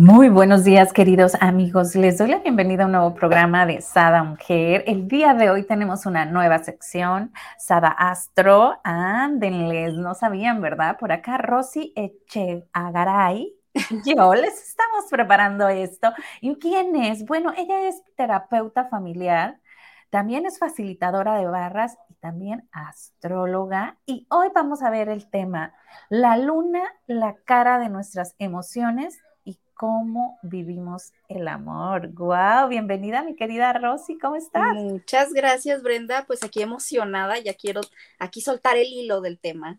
Muy buenos días, queridos amigos. Les doy la bienvenida a un nuevo programa de Sada Mujer. El día de hoy tenemos una nueva sección, Sada Astro. Ándenles, no sabían, ¿verdad? Por acá, Rosy Echeagaray. Yo les estamos preparando esto. ¿Y quién es? Bueno, ella es terapeuta familiar, también es facilitadora de barras y también astróloga. Y hoy vamos a ver el tema, la luna, la cara de nuestras emociones cómo vivimos el amor. ¡Guau! Bienvenida, mi querida Rosy, ¿cómo estás? Muchas gracias, Brenda. Pues aquí emocionada, ya quiero aquí soltar el hilo del tema.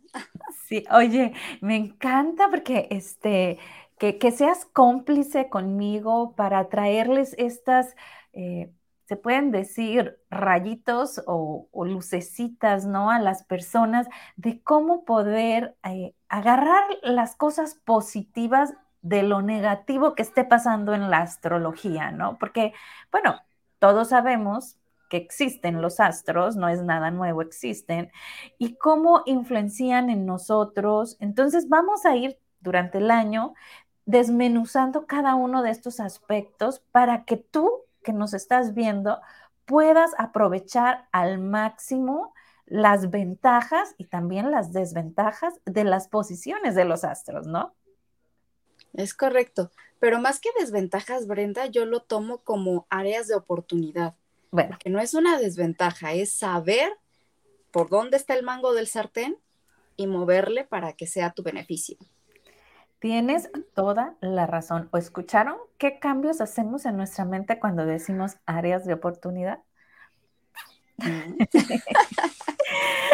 Sí, oye, me encanta porque este, que, seas cómplice conmigo para traerles estas. Eh, se pueden decir rayitos o, lucecitas, ¿no? A las personas de cómo poder eh, agarrar las cosas positivas de lo negativo que esté pasando en la astrología, ¿no? Porque, bueno, todos sabemos que existen los astros, no es nada nuevo, existen, y cómo influencian en nosotros. Entonces vamos a ir durante el año desmenuzando cada uno de estos aspectos para que tú que nos estás viendo puedas aprovechar al máximo las ventajas y también las desventajas de las posiciones de los astros, ¿no? Es correcto, pero más que desventajas, Brenda, yo lo tomo como áreas de oportunidad. Bueno. Que no es una desventaja, es saber por dónde está el mango del sartén y moverle para que sea tu beneficio. Tienes toda la razón. ¿O escucharon qué cambios hacemos en nuestra mente cuando decimos áreas de oportunidad? Mm.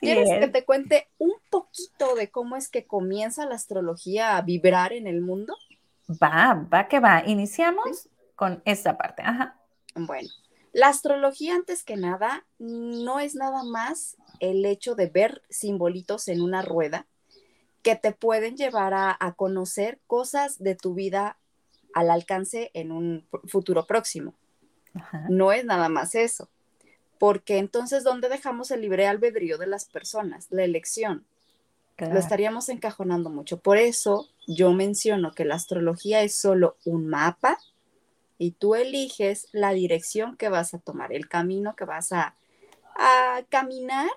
¿Quieres que te cuente un poquito de cómo es que comienza la astrología a vibrar en el mundo? Va, va que va. Iniciamos con esta parte. Ajá. Bueno, la astrología antes que nada no es nada más el hecho de ver simbolitos en una rueda que te pueden llevar a, a conocer cosas de tu vida al alcance en un futuro próximo. Ajá. No es nada más eso porque entonces, ¿dónde dejamos el libre albedrío de las personas? La elección. Lo estaríamos encajonando mucho. Por eso yo menciono que la astrología es solo un mapa y tú eliges la dirección que vas a tomar, el camino que vas a, a caminar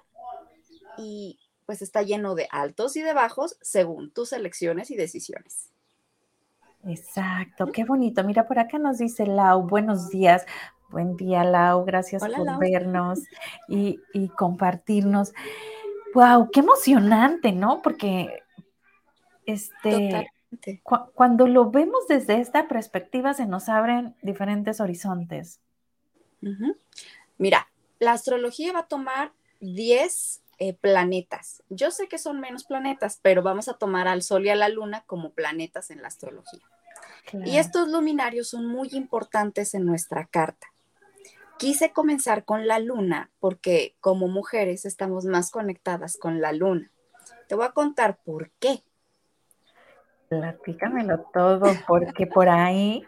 y pues está lleno de altos y de bajos según tus elecciones y decisiones. Exacto, qué bonito. Mira, por acá nos dice Lau, buenos días. Buen día, Lau. Gracias por vernos y, compartirnos. Wow, qué emocionante, ¿no? Porque este, cuando lo vemos desde esta perspectiva se nos abren diferentes horizontes. Mira, la astrología va a tomar 10 eh, planetas. Yo sé que son menos planetas, pero vamos a tomar al Sol y a la Luna como planetas en la astrología. Y estos luminarios son muy importantes en nuestra carta. Quise comenzar con la luna porque como mujeres estamos más conectadas con la luna. Te voy a contar por qué. Platícamelo todo, porque por ahí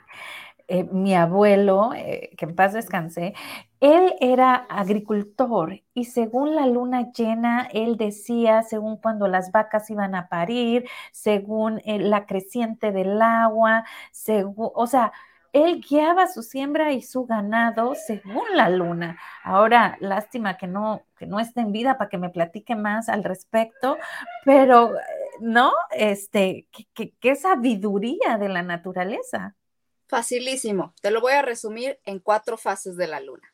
eh, mi abuelo, eh, que en paz descanse, él era agricultor y según la luna llena, él decía, según cuando las vacas iban a parir, según eh, la creciente del agua, según, o sea, él guiaba su siembra y su ganado según la luna. Ahora, lástima que no, que no esté en vida para que me platique más al respecto, pero, ¿no? Este, qué, sabiduría de la naturaleza. Facilísimo. Te lo voy a resumir en cuatro fases de la luna.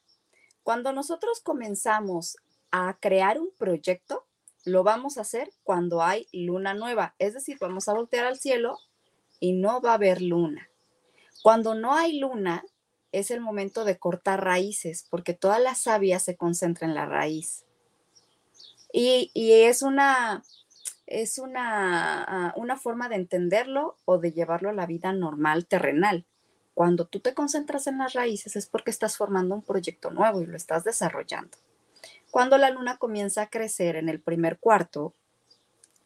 Cuando nosotros comenzamos a crear un proyecto, lo vamos a hacer cuando hay luna nueva. Es decir, vamos a voltear al cielo y no va a haber luna. Cuando no hay luna, es el momento de cortar raíces, porque toda la savia se concentra en la raíz. Y, es una, es una, ah, una forma de entenderlo o de llevarlo a la vida normal, terrenal. Cuando tú te concentras en las raíces es porque estás formando un proyecto nuevo y lo estás desarrollando. Cuando la luna comienza a crecer en el primer cuarto,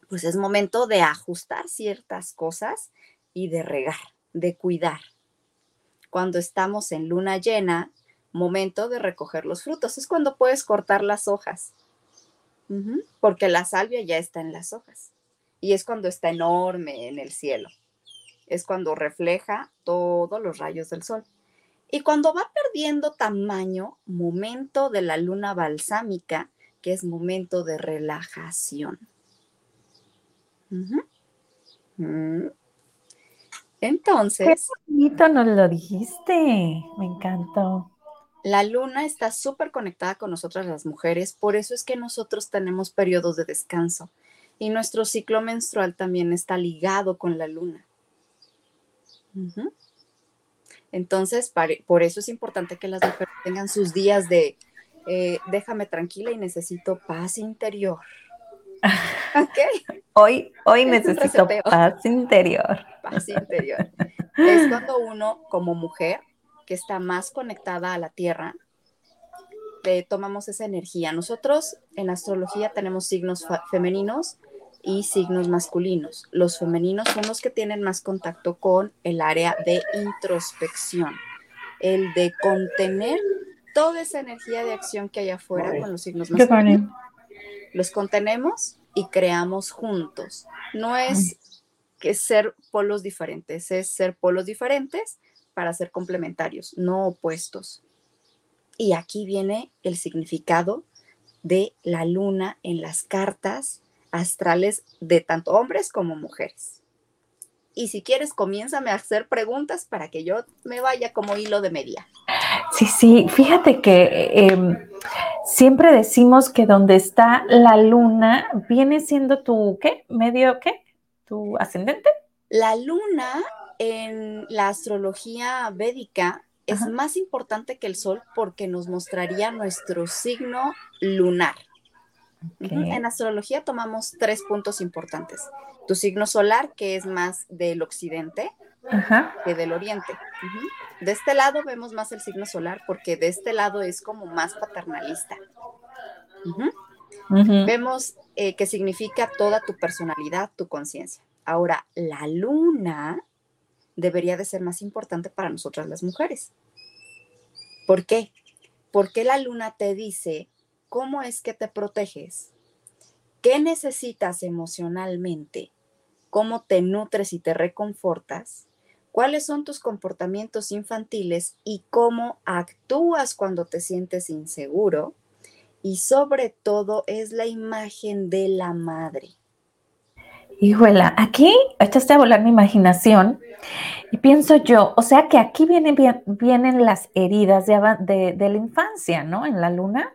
pues es momento de ajustar ciertas cosas y de regar, de cuidar. Cuando estamos en luna llena, momento de recoger los frutos. Es cuando puedes cortar las hojas, porque la salvia ya está en las hojas. Y es cuando está enorme en el cielo. Es cuando refleja todos los rayos del sol. Y cuando va perdiendo tamaño, momento de la luna balsámica, que es momento de relajación. Entonces. Qué bonito nos lo dijiste. Me encantó. La luna está súper conectada con nosotras las mujeres, por eso es que nosotros tenemos periodos de descanso y nuestro ciclo menstrual también está ligado con la luna. Entonces, por eso es importante que las mujeres tengan sus días de eh, déjame tranquila y necesito paz interior. Hoy, hoy necesito paz interior. Paz interior. Es cuando uno, como mujer, que está más conectada a la tierra, tomamos esa energía. Nosotros en astrología tenemos signos femeninos y signos masculinos. Los femeninos son los que tienen más contacto con el área de introspección, el de contener toda esa energía de acción que hay afuera con los signos masculinos. Los contenemos y creamos juntos. No es que ser polos diferentes, es ser polos diferentes para ser complementarios, no opuestos. Y aquí viene el significado de la luna en las cartas astrales de tanto hombres como mujeres. Y si quieres, comiénzame a hacer preguntas para que yo me vaya como hilo de media. Sí, sí, fíjate que em, siempre decimos que donde está la luna viene siendo tu, ¿qué? ¿Medio qué? ¿Tu ascendente? La luna en la astrología védica es más importante que el sol porque nos mostraría nuestro signo lunar. En astrología tomamos tres puntos importantes. Tu signo solar, que es más del occidente que del oriente. De este lado vemos más el signo solar porque de este lado es como más paternalista. Vemos eh, que significa toda tu personalidad, tu conciencia. Ahora, la luna debería de ser más importante para nosotras las mujeres. ¿Por qué? Porque la luna te dice cómo es que te proteges, qué necesitas emocionalmente, cómo te nutres y te reconfortas, cuáles son tus comportamientos infantiles y cómo actúas cuando te sientes inseguro. Y sobre todo es la imagen de la madre. Híjola, aquí echaste a volar mi imaginación y pienso yo, o sea que aquí vienen, vienen las heridas de, de la infancia, ¿no? En la luna.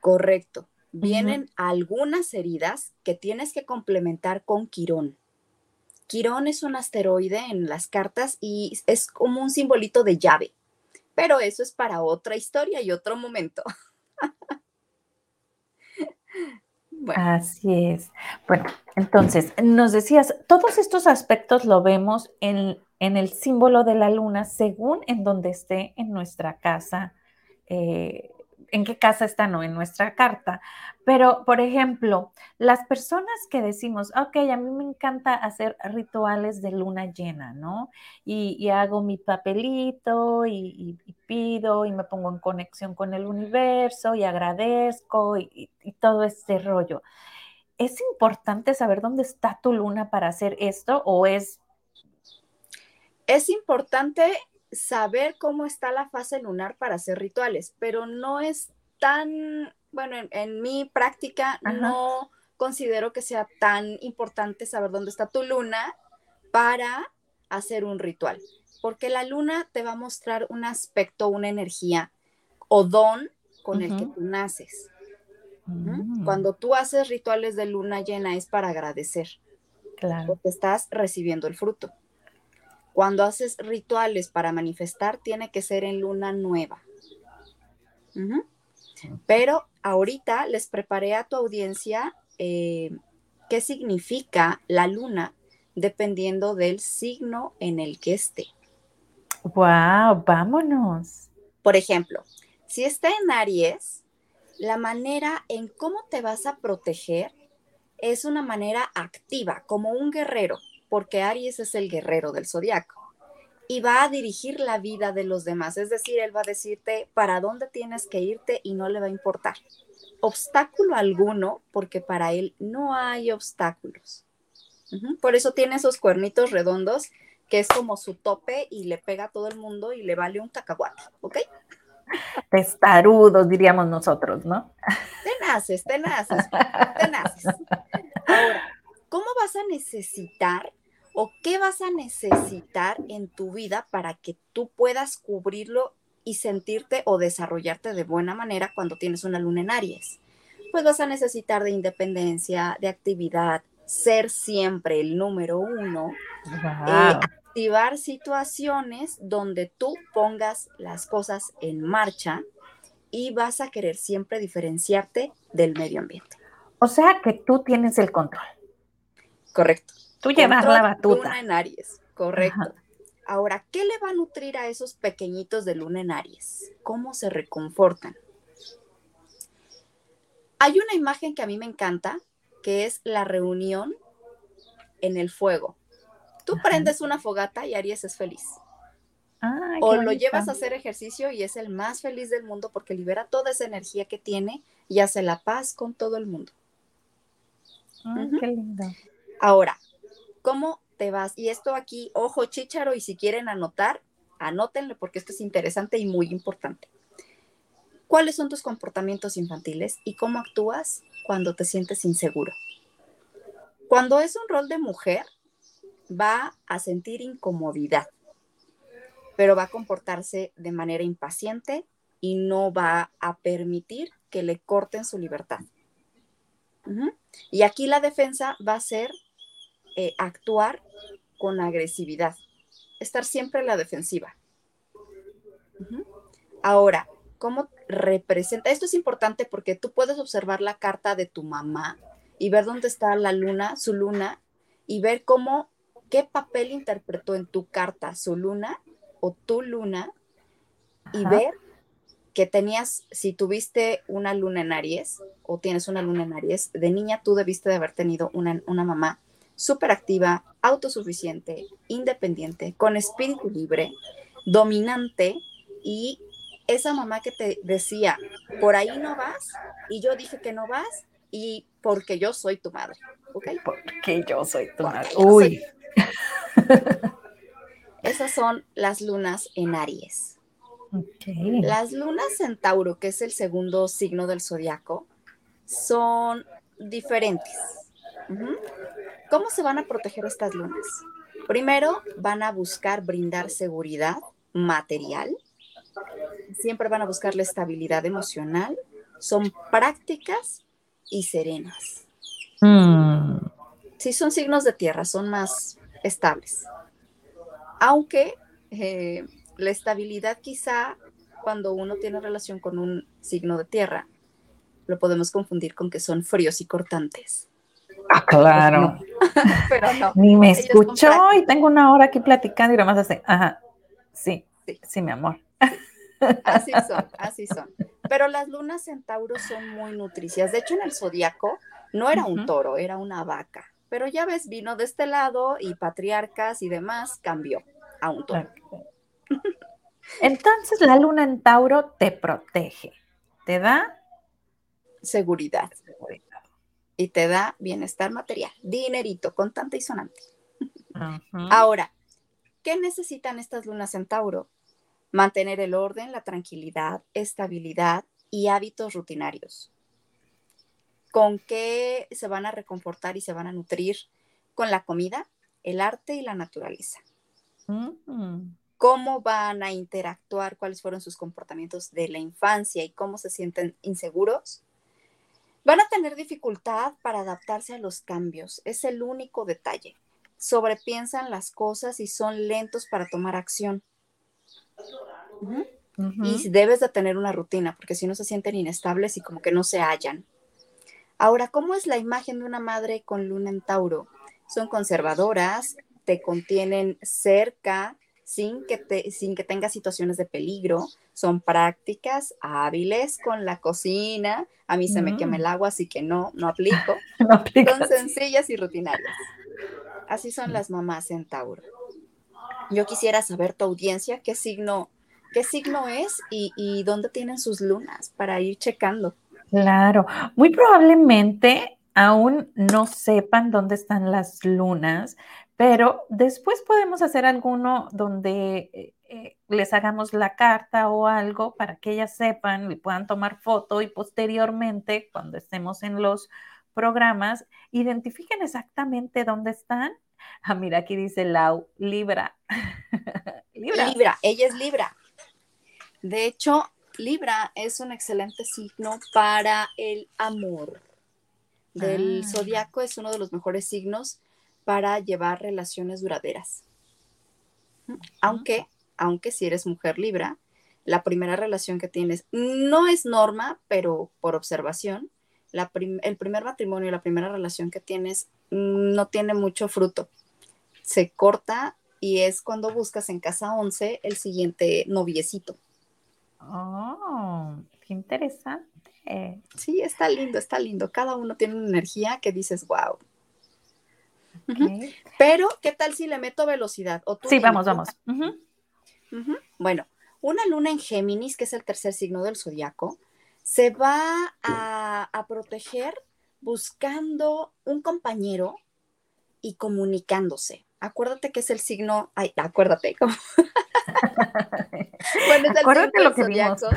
Correcto. Vienen algunas heridas que tienes que complementar con Quirón. Quirón es un asteroide en las cartas y es como un simbolito de llave, pero eso es para otra historia y otro momento. Así es. Bueno, entonces, nos decías, todos estos aspectos lo vemos en, en el símbolo de la luna según en donde esté en nuestra casa eh, en qué casa está, no en nuestra carta. Pero, por ejemplo, las personas que decimos, ok, a mí me encanta hacer rituales de luna llena, ¿no? Y, hago mi papelito y, pido y me pongo en conexión con el universo y agradezco y, y todo este rollo. ¿Es importante saber dónde está tu luna para hacer esto o es... Es importante saber cómo está la fase lunar para hacer rituales, pero no es tan, bueno, en, mi práctica no considero que sea tan importante saber dónde está tu luna para hacer un ritual, porque la luna te va a mostrar un aspecto, una energía o don con el que tú naces. Mm. Cuando tú haces rituales de luna llena es para agradecer, claro. porque estás recibiendo el fruto. Cuando haces rituales para manifestar, tiene que ser en luna nueva. Pero ahorita les preparé a tu audiencia eh, qué significa la luna dependiendo del signo en el que esté. ¡Wow! Vámonos. Por ejemplo, si está en Aries, la manera en cómo te vas a proteger es una manera activa, como un guerrero, porque Aries es el guerrero del zodiaco y va a dirigir la vida de los demás. Es decir, él va a decirte para dónde tienes que irte y no le va a importar obstáculo alguno, porque para él no hay obstáculos. Por eso tiene esos cuernitos redondos, que es como su tope y le pega a todo el mundo y le vale un cacahuate, ¿ok? Testarudos, diríamos nosotros, ¿no? Tenaces, tenaces, tenaces. Ahora, ¿cómo vas a necesitar o qué vas a necesitar en tu vida para que tú puedas cubrirlo y sentirte o desarrollarte de buena manera cuando tienes una luna en Aries? Pues vas a necesitar de independencia, de actividad, ser siempre el número uno, eh, activar situaciones donde tú pongas las cosas en marcha y vas a querer siempre diferenciarte del medio ambiente. O sea que tú tienes el control. Correcto. Tú llevas la batuta. Luna en Aries, correcto. Ahora, ¿qué le va a nutrir a esos pequeñitos de luna en Aries? ¿Cómo se reconfortan? Hay una imagen que a mí me encanta, que es la reunión en el fuego. Tú prendes una fogata y Aries es feliz. o lo llevas a hacer ejercicio y es el más feliz del mundo porque libera toda esa energía que tiene y hace la paz con todo el mundo. qué lindo. Ahora, ¿cómo te vas. Y esto aquí, ojo chicharo, y si quieren anotar, anótenlo porque esto es interesante y muy importante. ¿Cuáles son tus comportamientos infantiles y cómo actúas cuando te sientes inseguro? Cuando es un rol de mujer, va a sentir incomodidad, pero va a comportarse de manera impaciente y no va a permitir que le corten su libertad. Y aquí la defensa va a ser eh, actuar con agresividad, estar siempre en la defensiva. Ahora, ¿cómo representa? Esto es importante porque tú puedes observar la carta de tu mamá y ver dónde está la luna, su luna, y ver cómo, qué papel interpretó en tu carta su luna o tu luna, y ver que tenías, si tuviste una luna en Aries o tienes una luna en Aries, de niña tú debiste de haber tenido una, una mamá súper activa, autosuficiente, independiente, con espíritu libre, dominante y esa mamá que te decía, por ahí no vas, y yo dije que no vas, y porque yo soy tu madre, ¿ok? Porque yo soy tu madre. Uy. Esas son las lunas en Aries. Las lunas en Tauro, que es el segundo signo del zodiaco, son diferentes. ¿Cómo se van a proteger estas lunas? Primero, van a buscar brindar seguridad material. Siempre van a buscar la estabilidad emocional. Son prácticas y serenas. Mm. Sí, son signos de tierra, son más estables. Aunque eh, la estabilidad quizá cuando uno tiene relación con un signo de tierra, lo podemos confundir con que son fríos y cortantes. Ah, claro. Pero no. Ni me escuchó y tengo una hora aquí platicando y más así, ajá, sí, sí, sí, mi amor. Así son, así son. Pero las lunas en Tauro son muy nutricias. De hecho, en el zodiaco no era un toro, era una vaca. Pero ya ves, vino de este lado y patriarcas y demás cambió a un toro. Entonces, la luna en Tauro te protege, te da seguridad y te da bienestar material, dinerito, contante y sonante. Ahora, ¿qué necesitan estas lunas en Tauro? Mantener el orden, la tranquilidad, estabilidad y hábitos rutinarios. ¿Con qué se van a reconfortar y se van a nutrir? Con la comida, el arte y la naturaleza. Mm. ¿Cómo van a interactuar? ¿Cuáles fueron sus comportamientos de la infancia y cómo se sienten inseguros? Van a tener dificultad para adaptarse a los cambios, es el único detalle. Sobrepiensan las cosas y son lentos para tomar acción. Y debes de tener una rutina, porque si no se sienten inestables y como que no se hallan. Ahora, ¿cómo es la imagen de una madre con luna en Tauro? Son conservadoras, te contienen cerca, sin que, te, sin que tenga situaciones de peligro. Son prácticas hábiles con la cocina. A mí se me quema el mm. agua, así que no, no aplico. son sencillas y rutinarias. Así son las mamás en Tauro. Yo quisiera saber tu audiencia qué signo, qué signo es y, y dónde tienen sus lunas para ir checando. Claro, muy probablemente aún no sepan dónde están las lunas, pero después podemos hacer alguno donde eh, eh, les hagamos la carta o algo para que ellas sepan y puedan tomar foto y posteriormente, cuando estemos en los programas, identifiquen exactamente dónde están. Ah, mira, aquí dice Lau, Libra. Libra. Libra, ella es Libra. De hecho, Libra es un excelente signo para el amor. Del ah. zodiaco es uno de los mejores signos para llevar relaciones duraderas. Aunque, aunque si eres mujer Libra, la primera relación que tienes no es norma, pero por observación, el primer matrimonio, la primera relación que tienes no tiene mucho fruto. Se corta y es cuando buscas en casa 11 el siguiente noviecito. Oh, qué interesante. Sí, está lindo, está lindo. Cada uno tiene una energía que dices, wow. Pero, ¿qué tal si le meto velocidad? sí, vamos, vamos. Bueno, una luna en Géminis, que es el tercer signo del zodiaco, se va a, a proteger buscando un compañero y comunicándose. Acuérdate que es el signo, ay, acuérdate, bueno, es el signo lo que zodiaco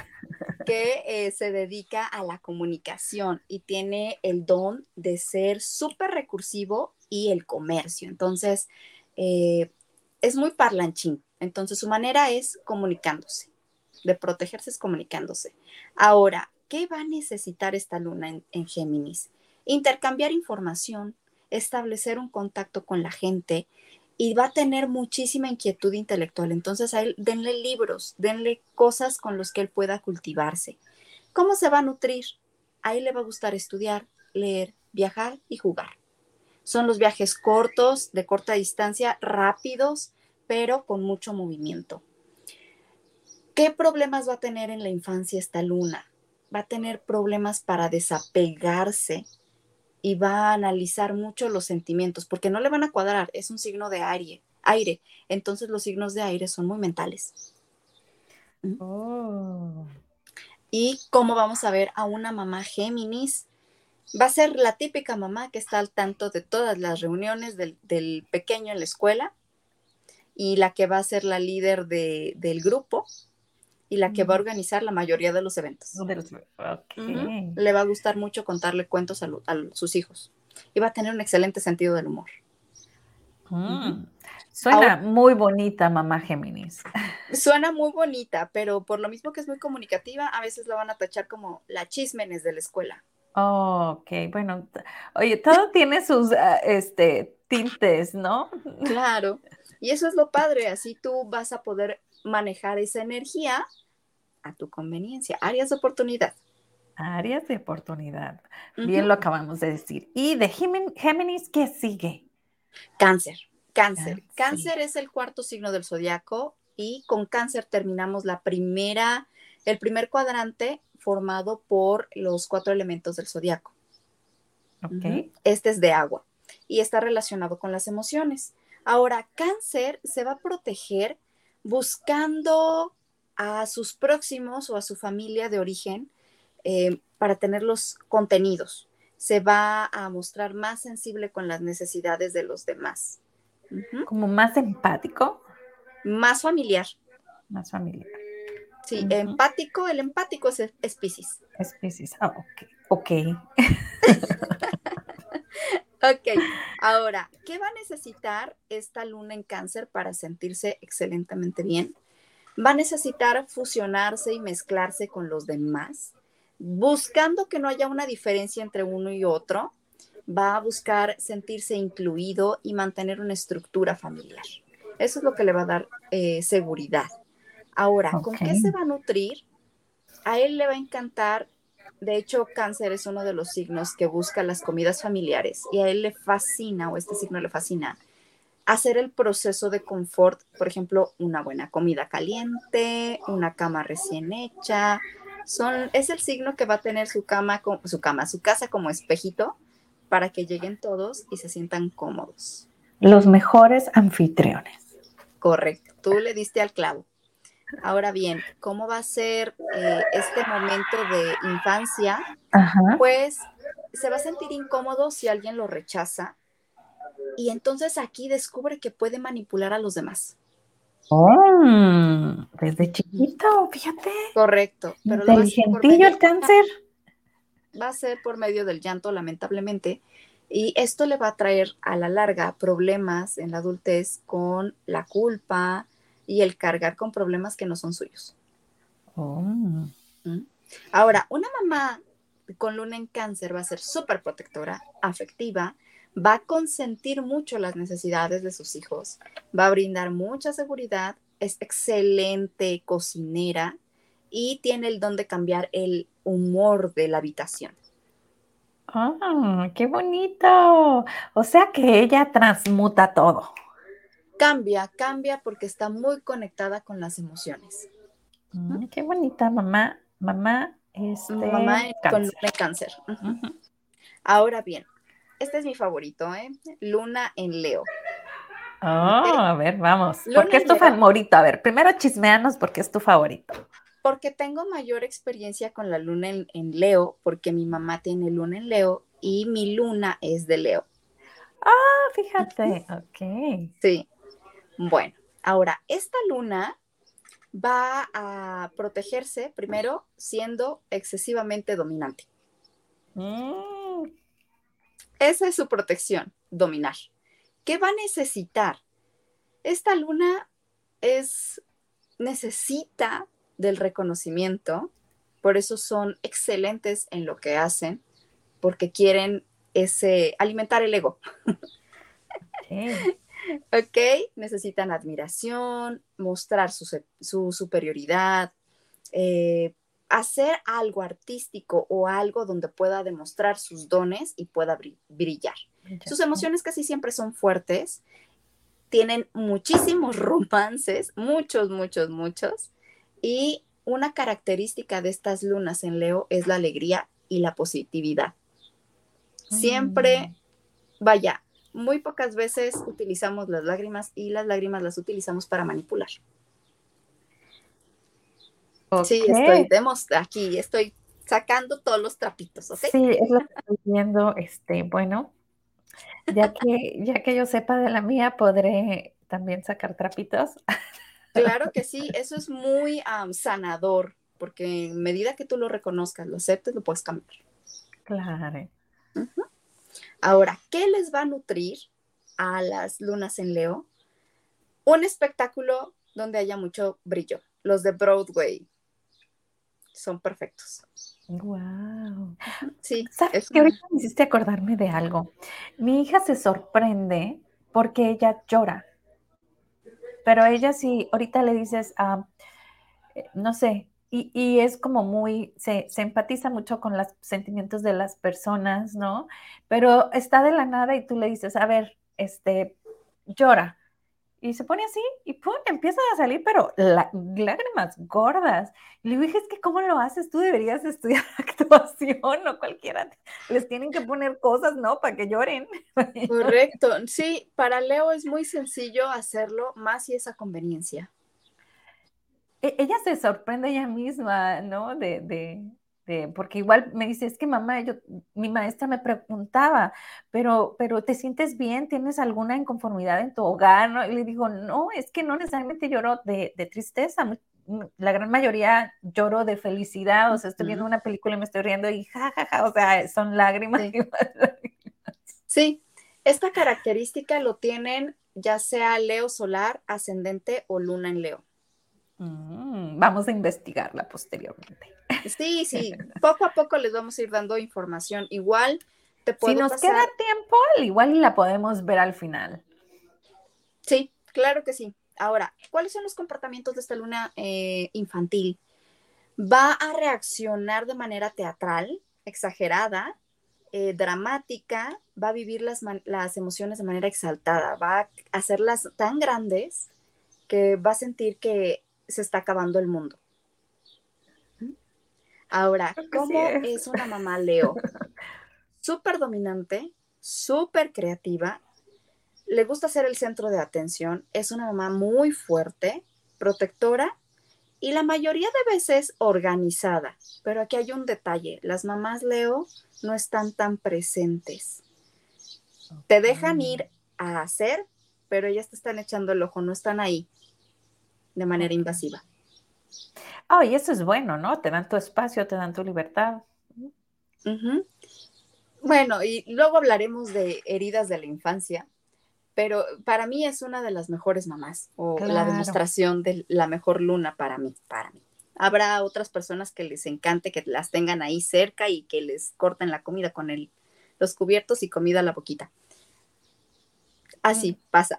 que eh, se dedica a la comunicación y tiene el don de ser súper recursivo y el comercio. Entonces, eh, es muy parlanchín. Entonces, su manera es comunicándose, de protegerse es comunicándose. Ahora, ¿qué va a necesitar esta luna en, Géminis? Intercambiar información, establecer un contacto con la gente y va a tener muchísima inquietud intelectual. Entonces a él denle libros, denle cosas con los que él pueda cultivarse. ¿Cómo se va a nutrir? A él le va a gustar estudiar, leer, viajar y jugar. Son los viajes cortos, de corta distancia, rápidos, pero con mucho movimiento. ¿Qué problemas va a tener en la infancia esta luna? Va a tener problemas para desapegarse y va a analizar mucho los sentimientos, porque no le van a cuadrar, es un signo de aire, aire. Entonces los signos de aire son muy mentales. Oh. Y cómo vamos a ver a una mamá Géminis, va a ser la típica mamá que está al tanto de todas las reuniones del, pequeño en la escuela y la que va a ser la líder del grupo y la que va a organizar la mayoría de los eventos. Le va a gustar mucho contarle cuentos a, sus hijos y va a tener un excelente sentido del humor. Mm. Suena muy bonita, mamá Géminis. Suena muy bonita, pero por lo mismo que es muy comunicativa, a veces la van a tachar como la chismenes de la escuela. Oh, ok, bueno, oye, todo tiene sus ah, este, tintes, ¿no? Claro, y eso es lo padre, así tú vas a poder manejar esa energía a tu conveniencia. Áreas de oportunidad. Áreas de oportunidad. Bien lo acabamos de decir. ¿Y de Géminis qué sigue? Cáncer. Cáncer. Cáncer es el cuarto signo del zodiaco y con cáncer terminamos la primera, el primer cuadrante formado por los cuatro elementos del zodiaco. Okay. Este es de agua y está relacionado con las emociones. Ahora, cáncer se va a proteger buscando a sus próximos o a su familia de origen eh, para tener los contenidos. Se va a mostrar más sensible con las necesidades de los demás. Como más empático. Más familiar. Más familiar. Sí, empático, el empático es, es Pisces. Es Pisces, ah, ok. Ok. ok, ahora, ¿qué va a necesitar esta luna en cáncer para sentirse excelentemente bien? va a necesitar fusionarse y mezclarse con los demás, buscando que no haya una diferencia entre uno y otro, va a buscar sentirse incluido y mantener una estructura familiar. Eso es lo que le va a dar eh, seguridad. Ahora, ¿con qué se va a nutrir? A él le va a encantar, de hecho, cáncer es uno de los signos que busca las comidas familiares y a él le fascina, o este signo le fascina, hacer el proceso de confort, por ejemplo, una buena comida caliente, una cama recién hecha. Son, es el signo que va a tener su cama, su cama, su casa como espejito para que lleguen todos y se sientan cómodos. Los mejores anfitriones. Correcto, tú le diste al clavo. Ahora bien, ¿cómo va a ser eh, este momento de infancia? Pues se va a sentir incómodo si alguien lo rechaza y entonces aquí descubre que puede manipular a los demás. Oh, desde chiquito, fíjate. Correcto. Pero Inteligentillo el cáncer. Va a ser por medio del llanto, lamentablemente. Y esto le va a traer a la larga problemas en la adultez con la culpa y el cargar con problemas que no son suyos. Oh. ¿Mm? Ahora, una mamá con luna en cáncer va a ser súper protectora, afectiva, va a consentir mucho las necesidades de sus hijos, va a brindar mucha seguridad, es excelente cocinera y tiene el don de cambiar el humor de la habitación. ¡Ah, qué bonito! O sea que ella transmuta todo. Cambia, cambia porque está muy conectada con las emociones. Mm, qué bonita mamá, mamá, este, mamá con cáncer. Ahora bien, este es mi favorito, ¿eh? Luna en Leo. Oh, a ver, vamos. ¿Por qué es tu favorito? A ver, primero chismeanos porque es tu favorito. Porque tengo mayor experiencia con la luna en, Leo, porque mi mamá tiene luna en Leo y mi luna es de Leo. Ah, fíjate, ok. Sí. Bueno, ahora, esta luna va a protegerse primero siendo excesivamente dominante. Mm. Esa es su protección, dominar. ¿Qué va a necesitar? Esta luna es necesita del reconocimiento, por eso son excelentes en lo que hacen, porque quieren ese alimentar el ego. Ok, necesitan admiración, mostrar su, superioridad, eh, hacer algo artístico o algo donde pueda demostrar sus dones y pueda brillar. Sus emociones casi siempre son fuertes, tienen muchísimos romances, muchos, muchos, muchos, y una característica de estas lunas en Leo es la alegría y la positividad. Siempre, mm. vaya, muy pocas veces utilizamos las lágrimas y las lágrimas las utilizamos para manipular. Sí, estoy aquí, estoy sacando todos los trapitos, ¿ok? Sí, es lo que estoy viendo, este, bueno, ya que, ya que yo sepa de la mía, podré también sacar trapitos. Claro que sí, eso es muy sanador, porque en medida que tú lo reconozcas, lo aceptes, lo puedes cambiar. Claro. Ahora, ¿qué les va a nutrir a las lunas en Leo? Un espectáculo donde haya mucho brillo. Los de Broadway son perfectos. Wow. Sí. ¿Sabes que ahorita me hiciste acordarme de algo? Mi hija se sorprende porque ella llora pero ella sí, ahorita le dices, eh, no sé, y, es como muy, se, empatiza mucho con los sentimientos de las personas, ¿no? Pero está de la nada y tú le dices, a ver, este, llora. Y se pone así y ¡pum! empiezan a salir, pero lágrimas gordas. Y le dije, es que ¿cómo lo haces? Tú deberías estudiar actuación o cualquiera. Les tienen que poner cosas, ¿no? Para que lloren. Correcto. Sí, para Leo es muy sencillo hacerlo, más si esa conveniencia. E, ella se sorprende ella misma, ¿no? de, este, porque igual me dice, es que mamá, yo, mi maestra me preguntaba, pero, pero ¿te sientes bien? ¿Tienes alguna inconformidad en tu hogar? Y le digo, no, es que no necesariamente lloro de, tristeza, la gran mayoría lloro de felicidad, o sea, estoy viendo una película y me estoy riendo y jajaja, o sea, son lágrimas. Sí. esta característica lo tienen ya sea Leo solar, ascendente o luna en Leo. Mm, vamos a investigarla posteriormente. Sí, sí, poco a poco les vamos a ir dando información. Igual te puedo Si nos queda tiempo, igual la podemos ver al final. Sí, claro que sí. Ahora, ¿cuáles son los comportamientos de esta luna eh, infantil? Va a reaccionar de manera teatral, exagerada, eh, dramática, va a vivir las, las emociones de manera exaltada, va a hacerlas tan grandes que va a sentir que se está acabando el mundo. Ahora, ¿cómo es. una mamá Leo? Súper dominante, súper creativa, le gusta ser el centro de atención, es una mamá muy fuerte, protectora y la mayoría de veces organizada. Pero aquí hay un detalle, las mamás Leo no están tan presentes. Te dejan ir a hacer, pero ellas te están echando el ojo, no están ahí de manera invasiva. Oh, y eso es bueno, ¿no? Te dan tu espacio, te dan tu libertad. Bueno, y luego hablaremos de heridas de la infancia, pero para mí es una de las mejores mamás o la demostración de la mejor luna para mí, para mí. Habrá otras personas que les encante que las tengan ahí cerca y que les corten la comida con el, los cubiertos y comida a la boquita. Así mm. pasa.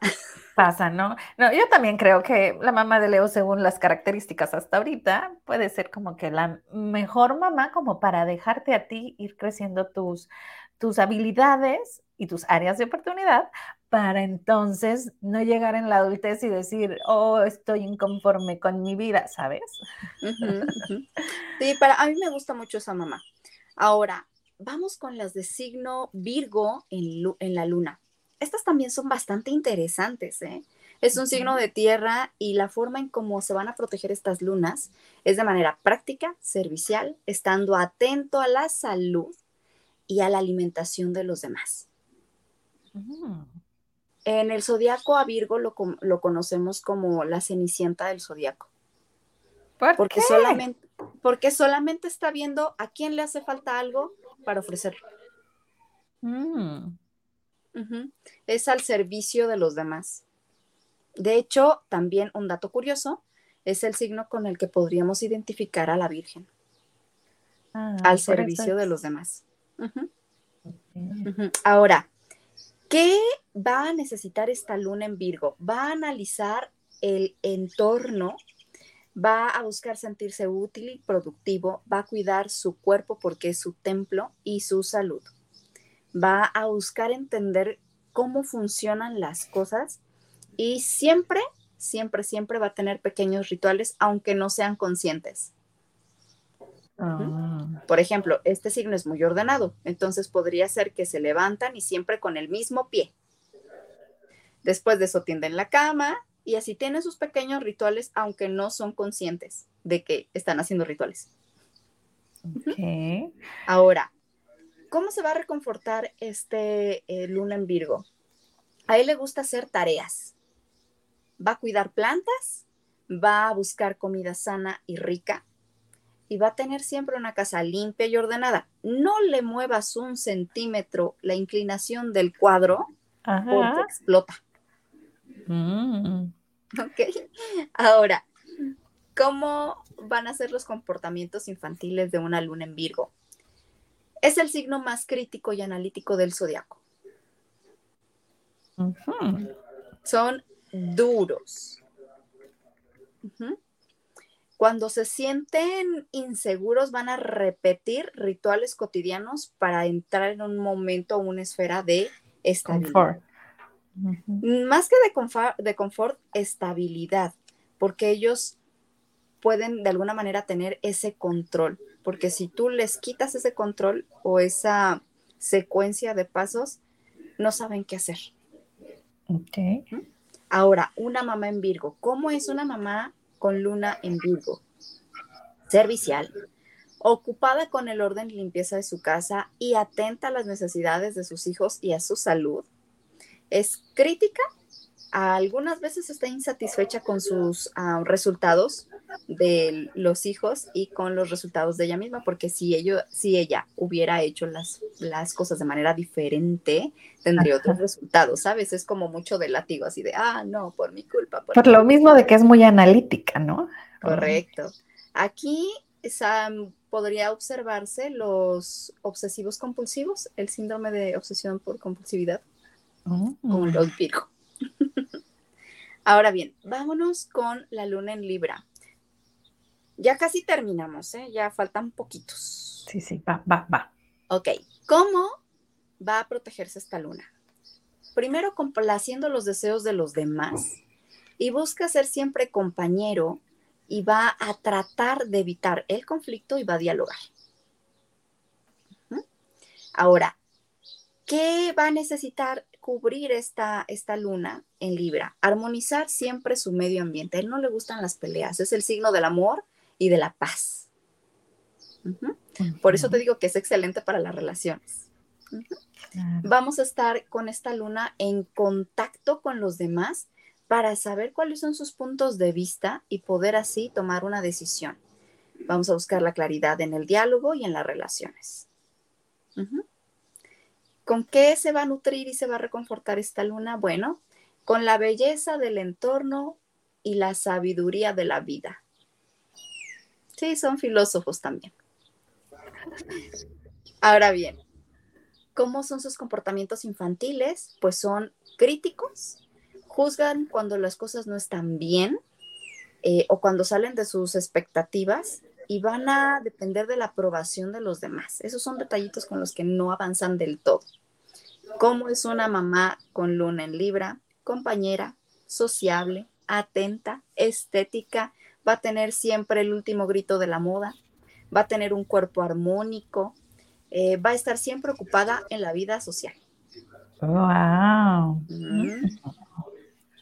Pasa, ¿no? No, yo también creo que la mamá de Leo, según las características hasta ahorita, puede ser como que la mejor mamá como para dejarte a ti ir creciendo tus, tus habilidades y tus áreas de oportunidad para entonces no llegar en la adultez y decir, oh, estoy inconforme con mi vida, ¿sabes? Sí, para, a mí me gusta mucho esa mamá. Ahora, vamos con las de signo Virgo en, en la luna estas también son bastante interesantes, ¿eh? Es un signo de tierra y la forma en cómo se van a proteger estas lunas es de manera práctica, servicial, estando atento a la salud y a la alimentación de los demás. Mm. En el zodiaco a Virgo lo, conocemos como la cenicienta del zodiaco. ¿Por porque, qué? Solamente, porque solamente está viendo a quién le hace falta algo para ofrecerlo. Mm. Es al servicio de los demás. De hecho, también un dato curioso, es el signo con el que podríamos identificar a la Virgen. Ah, al servicio de los demás. Ahora, ¿qué va a necesitar esta luna en Virgo? Va a analizar el entorno, va a buscar sentirse útil y productivo, va a cuidar su cuerpo porque es su templo y su salud va a buscar entender cómo funcionan las cosas y siempre, siempre, siempre va a tener pequeños rituales, aunque no sean conscientes. Ah. Por ejemplo, este signo es muy ordenado, entonces podría ser que se levantan y siempre con el mismo pie. Después de eso tienden la cama y así tienen sus pequeños rituales, aunque no son conscientes de que están haciendo rituales. Ahora, ¿Cómo se va a reconfortar este eh, luna en Virgo? A él le gusta hacer tareas. Va a cuidar plantas, va a buscar comida sana y rica y va a tener siempre una casa limpia y ordenada. No le muevas un centímetro la inclinación del cuadro porque explota. Mm. Ok. Ahora, ¿cómo van a ser los comportamientos infantiles de una luna en Virgo? Es el signo más crítico y analítico del zodiaco. Son duros. Cuando se sienten inseguros van a repetir rituales cotidianos para entrar en un momento o una esfera de estabilidad. Más que de de confort, estabilidad, porque ellos pueden de alguna manera tener ese control porque si tú les quitas ese control o esa secuencia de pasos, no saben qué hacer. Okay. Ahora, una mamá en Virgo. ¿Cómo es una mamá con luna en Virgo? Servicial, ocupada con el orden y limpieza de su casa y atenta a las necesidades de sus hijos y a su salud. Es crítica algunas veces está insatisfecha con sus ah, resultados de los hijos y con los resultados de ella misma, porque si, ello, si ella hubiera hecho las, las cosas de manera diferente, tendría otros resultados, ¿sabes? Es como mucho de látigo, así de, ah, no, por mi culpa. Por, lo mismo de que es muy analítica, ¿no? Correcto. Aquí podría observarse los obsesivos compulsivos, el síndrome de obsesión por compulsividad, oh. con los Virgo. Ahora bien, vámonos con la luna en Libra. Ya casi terminamos, ¿eh? Ya faltan poquitos. Sí, sí, va, va, va. Ok, ¿cómo va a protegerse esta luna? Primero complaciendo los deseos de los demás y busca ser siempre compañero y va a tratar de evitar el conflicto y va a dialogar. Ahora, ¿qué va a necesitar cubrir esta, esta luna en Libra? Armonizar siempre su medio ambiente. A él no le gustan las peleas, es el signo del amor y de la paz. Por eso te digo que es excelente para las relaciones. Vamos a estar con esta luna en contacto con los demás para saber cuáles son sus puntos de vista y poder así tomar una decisión. Vamos a buscar la claridad en el diálogo y en las relaciones. ¿Con qué se va a nutrir y se va a reconfortar esta luna? Bueno, con la belleza del entorno y la sabiduría de la vida. Sí, son filósofos también. Ahora bien, ¿cómo son sus comportamientos infantiles? Pues son críticos, juzgan cuando las cosas no están bien eh, o cuando salen de sus expectativas y van a depender de la aprobación de los demás. Esos son detallitos con los que no avanzan del todo. ¿Cómo es una mamá con luna en Libra? Compañera, sociable, atenta, estética, va a tener siempre el último grito de la moda, va a tener un cuerpo armónico, eh, va a estar siempre ocupada en la vida social. Wow.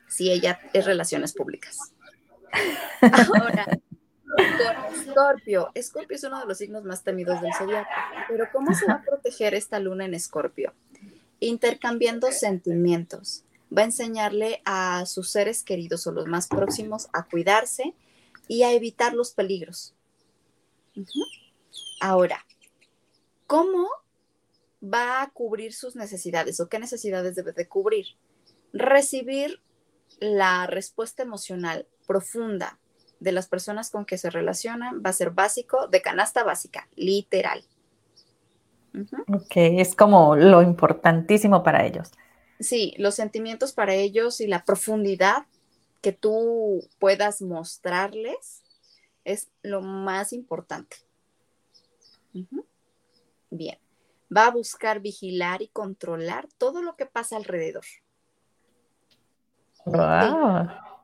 Si ella es relaciones públicas. Ahora, Escorpio. Escorpio es uno de los signos más temidos del zodiaco. Pero ¿cómo se va a proteger esta luna en Escorpio? Intercambiando sentimientos. Va a enseñarle a sus seres queridos o los más próximos a cuidarse y a evitar los peligros. Ahora, ¿cómo va a cubrir sus necesidades o qué necesidades debe de cubrir? Recibir la respuesta emocional profunda de las personas con que se relacionan va a ser básico, de canasta básica, literal. Ok, es como lo importantísimo para ellos. Sí, los sentimientos para ellos y la profundidad que tú puedas mostrarles es lo más importante. Bien, va a buscar vigilar y controlar todo lo que pasa alrededor.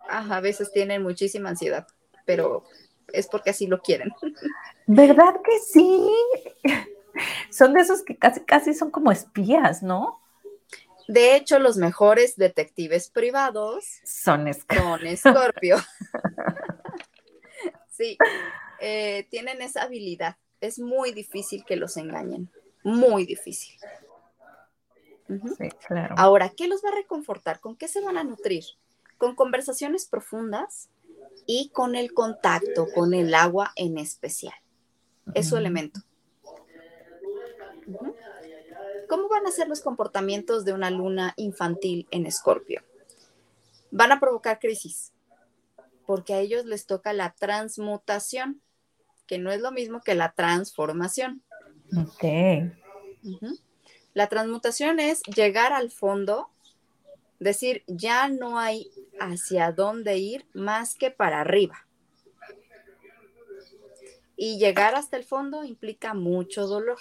a veces tienen muchísima ansiedad pero es porque así lo quieren. ¿Verdad que sí? Son de esos que casi, casi son como espías, ¿no? De hecho, los mejores detectives privados son, Escorpio. sí, eh, tienen esa habilidad. Es muy difícil que los engañen, muy difícil. Sí, claro. Ahora, ¿qué los va a reconfortar? ¿Con qué se van a nutrir? Con conversaciones profundas, y con el contacto con el agua en especial. Es su elemento. ¿Cómo van a ser los comportamientos de una luna infantil en Escorpio? Van a provocar crisis, porque a ellos les toca la transmutación, que no es lo mismo que la transformación. Ok. La transmutación es llegar al fondo decir, ya no hay hacia dónde ir más que para arriba. Y llegar hasta el fondo implica mucho dolor.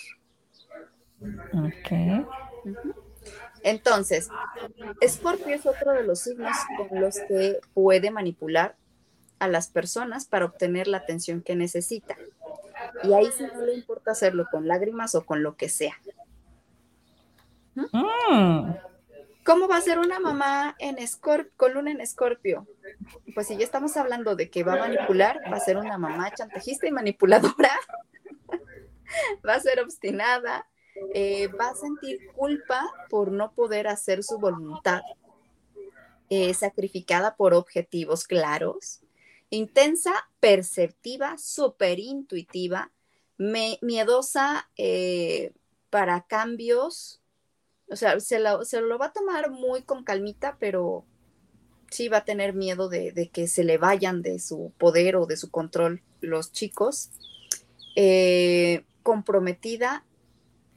Ok. Entonces, Scorpio es otro de los signos con los que puede manipular a las personas para obtener la atención que necesita. Y ahí sí no le importa hacerlo con lágrimas o con lo que sea. Mm. ¿Cómo va a ser una mamá en con luna en escorpio? Pues si ya estamos hablando de que va a manipular, va a ser una mamá chantajista y manipuladora, va a ser obstinada, eh, va a sentir culpa por no poder hacer su voluntad, eh, sacrificada por objetivos claros, intensa, perceptiva, súper intuitiva, miedosa eh, para cambios o sea, se lo, va a tomar muy con calmita, pero sí va a tener miedo de, que se le vayan de su poder o de su control los chicos. Comprometida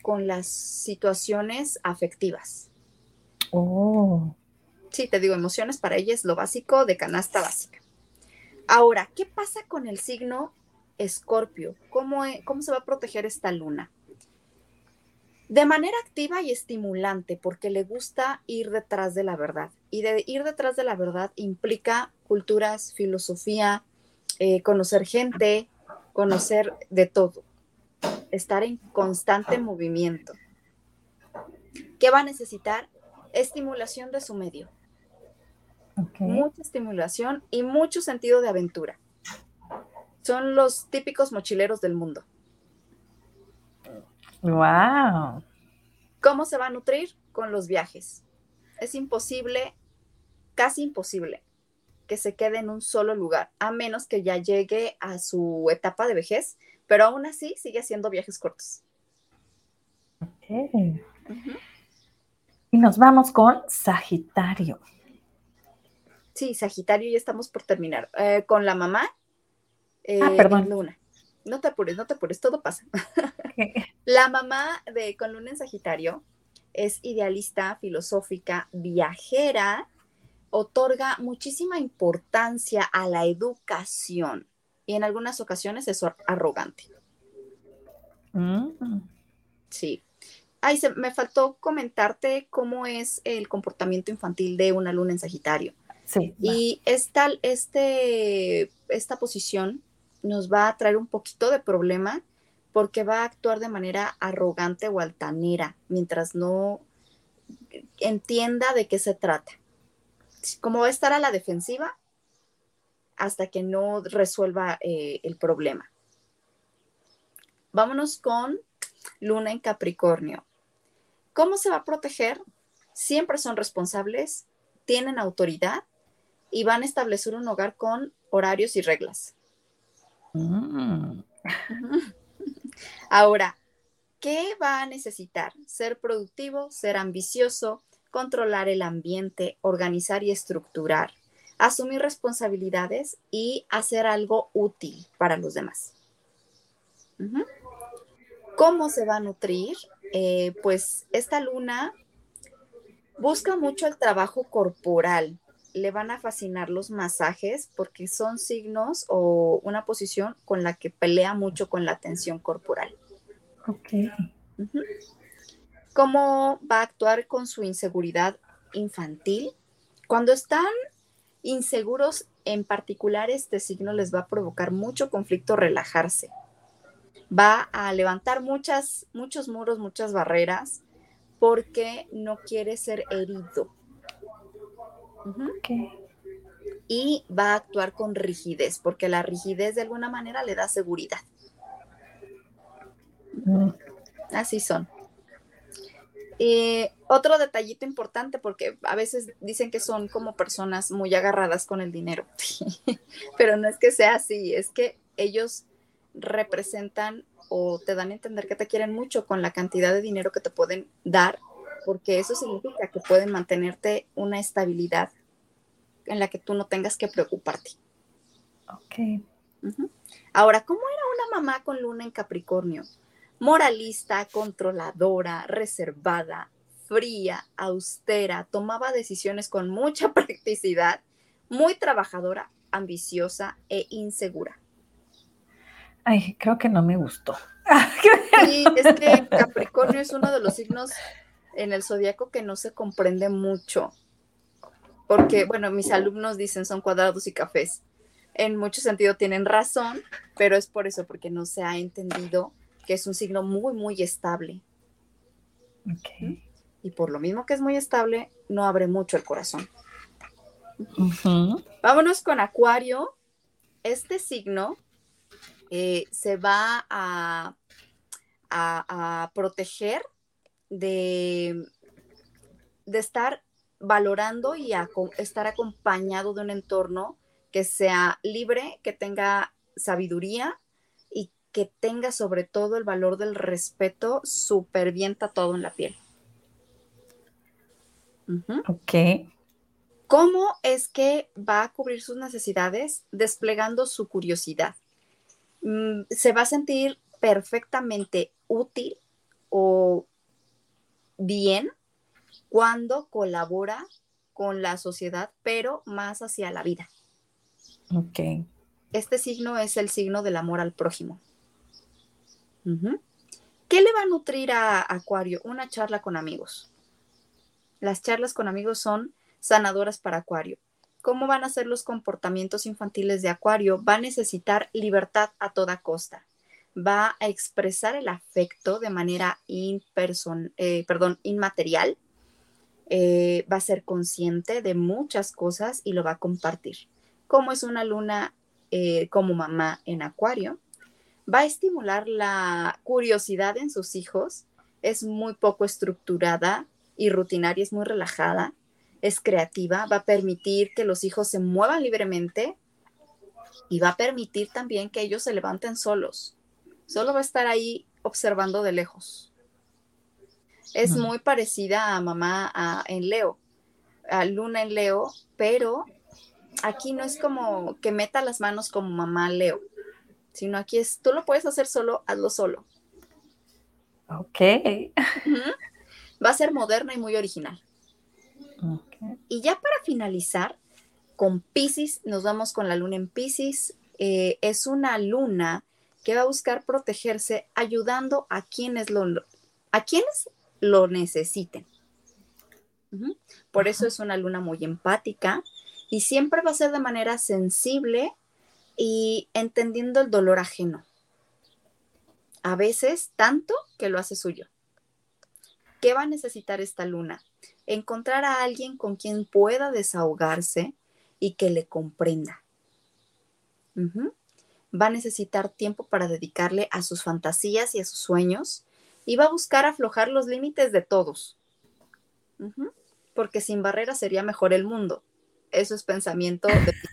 con las situaciones afectivas. Oh. Sí, te digo, emociones para ella es lo básico de canasta básica. Ahora, ¿qué pasa con el signo Escorpio? ¿Cómo, ¿Cómo se va a proteger esta luna? de manera activa y estimulante, porque le gusta ir detrás de la verdad. Y de ir detrás de la verdad implica culturas, filosofía, eh, conocer gente, conocer de todo, estar en constante movimiento. ¿Qué va a necesitar? Estimulación de su medio. Mucha estimulación y mucho sentido de aventura. Son los típicos mochileros del mundo. Wow. ¿Cómo se va a nutrir? Con los viajes. Es imposible, casi imposible, que se quede en un solo lugar, a menos que ya llegue a su etapa de vejez, pero aún así sigue haciendo viajes cortos. Y nos vamos con Sagitario. Sí, Sagitario, ya estamos por terminar. Eh, con la mamá. Eh, ah, perdón. Luna. No te apures, no te apures, todo pasa. La mamá de con Luna en Sagitario es idealista, filosófica, viajera, otorga muchísima importancia a la educación y en algunas ocasiones es arrogante. Mm. Sí. Ay, se, me faltó comentarte cómo es el comportamiento infantil de una luna en Sagitario. Sí. Y esta, este, esta posición nos va a traer un poquito de problema porque va a actuar de manera arrogante o altanera mientras no entienda de qué se trata. Como va a estar a la defensiva hasta que no resuelva eh, el problema. Vámonos con Luna en Capricornio. ¿Cómo se va a proteger? Siempre son responsables, tienen autoridad y van a establecer un hogar con horarios y reglas. Mm. Ahora, ¿qué va a necesitar? Ser productivo, ser ambicioso, controlar el ambiente, organizar y estructurar, asumir responsabilidades y hacer algo útil para los demás. ¿Cómo se va a nutrir? Eh, pues esta luna busca mucho el trabajo corporal, le van a fascinar los masajes porque son signos o una posición con la que pelea mucho con la tensión corporal. Ok. ¿Cómo va a actuar con su inseguridad infantil? Cuando están inseguros, en particular este signo les va a provocar mucho conflicto relajarse. Va a levantar muchas, muchos muros, muchas barreras porque no quiere ser herido y va a actuar con rigidez, porque la rigidez de alguna manera le da seguridad. Mm. Así son. Otro detallito importante, porque a veces dicen que son como personas muy agarradas con el dinero, pero no es que sea así, es que ellos representan o te dan a entender que te quieren mucho con la cantidad de dinero que te pueden dar, porque eso significa que pueden mantenerte una estabilidad en la que tú no tengas que preocuparte. Ok. Ahora, ¿cómo era una mamá con luna en Capricornio? Moralista, controladora, reservada, fría, austera, tomaba decisiones con mucha practicidad, muy trabajadora, ambiciosa e insegura. Ay, creo que no me gustó. Sí, es que Capricornio es uno de los signos en el zodiaco que no se comprende mucho porque, bueno, mis alumnos dicen son cuadrados y cafés. En mucho sentido tienen razón, pero es por eso, porque no se ha entendido que es un signo muy, muy estable. Y por lo mismo que es muy estable, no abre mucho el corazón. Vámonos con Acuario. Este signo eh, se va a, a, proteger de, de estar valorando y estar acompañado de un entorno que sea libre, que tenga sabiduría que tenga sobre todo el valor del respeto súper bien todo en la piel. Ok. ¿Cómo es que va a cubrir sus necesidades desplegando su curiosidad? Mm, se va a sentir perfectamente útil o bien cuando colabora con la sociedad, pero más hacia la vida. Ok. Este signo es el signo del amor al prójimo. ¿Qué le va a nutrir a Acuario? Una charla con amigos. Las charlas con amigos son sanadoras para Acuario. ¿Cómo van a ser los comportamientos infantiles de Acuario? Va a necesitar libertad a toda costa. Va a expresar el afecto de manera eh, perdón, inmaterial. Eh, va a ser consciente de muchas cosas y lo va a compartir. Como es una luna eh, como mamá en Acuario, va a estimular la curiosidad en sus hijos. Es muy poco estructurada y rutinaria, es muy relajada es creativa, va a permitir que los hijos se muevan libremente y va a permitir también que ellos se levanten solos. Solo va a estar ahí observando de lejos. Es muy parecida a mamá en Leo, a Luna en Leo, pero aquí no es como que meta las manos como mamá Leo, sino aquí es, tú lo puedes hacer solo, hazlo solo. Ok. Va a ser moderna y muy original. Y ya para finalizar, con Pisces, nos vamos con la luna en Pisces. Eh, es una luna que va a buscar protegerse ayudando a quienes lo, a quienes lo necesiten. Por eso es una luna muy empática y siempre va a ser de manera sensible y entendiendo el dolor ajeno. A veces tanto que lo hace suyo. ¿Qué va a necesitar esta luna? encontrar a alguien con quien pueda desahogarse y que le comprenda. Va a necesitar tiempo para dedicarle a sus fantasías y a sus sueños y va a buscar aflojar los límites de todos. Porque sin barreras sería mejor el mundo. Eso es pensamiento de...